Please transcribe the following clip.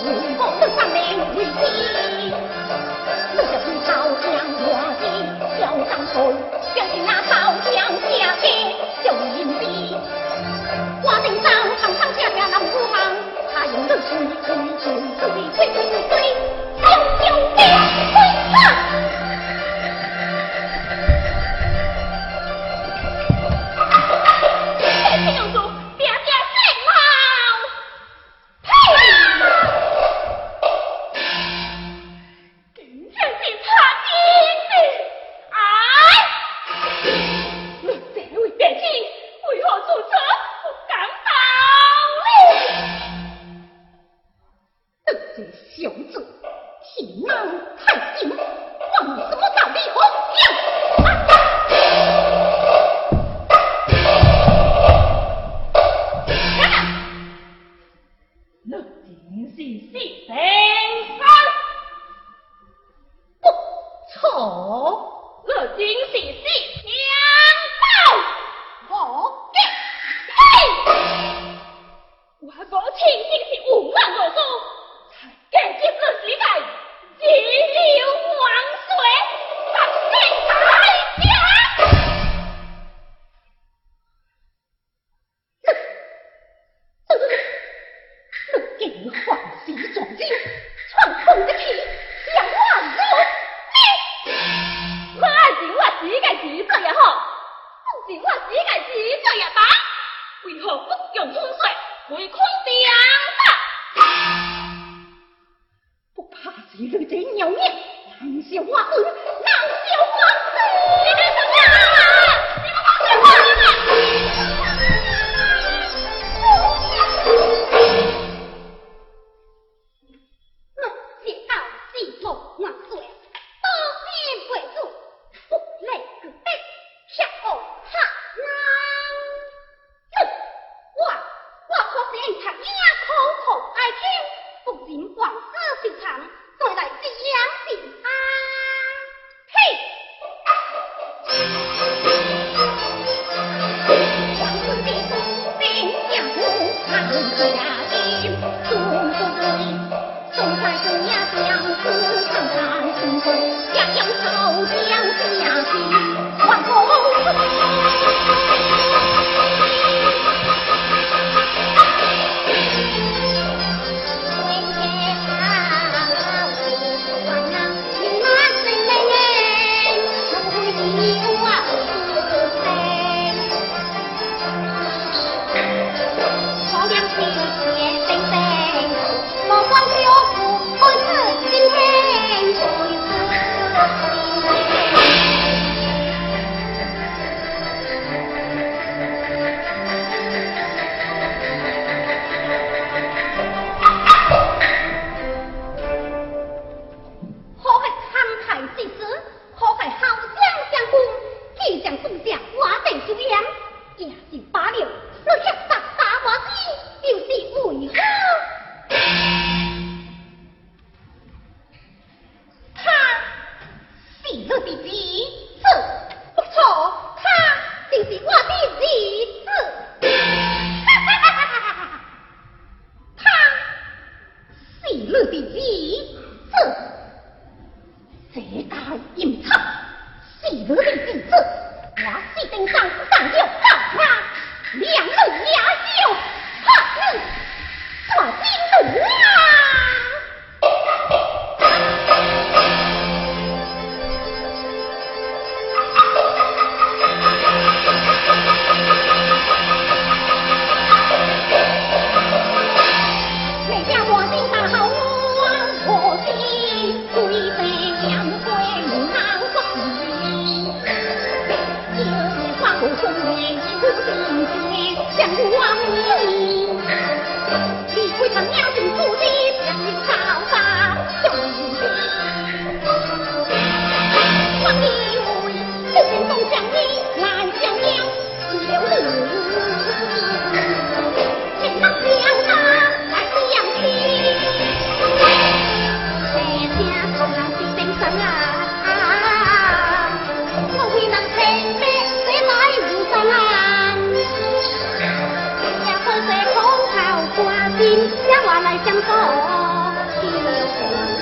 再来这样平安，嘿。今天我来相逢，就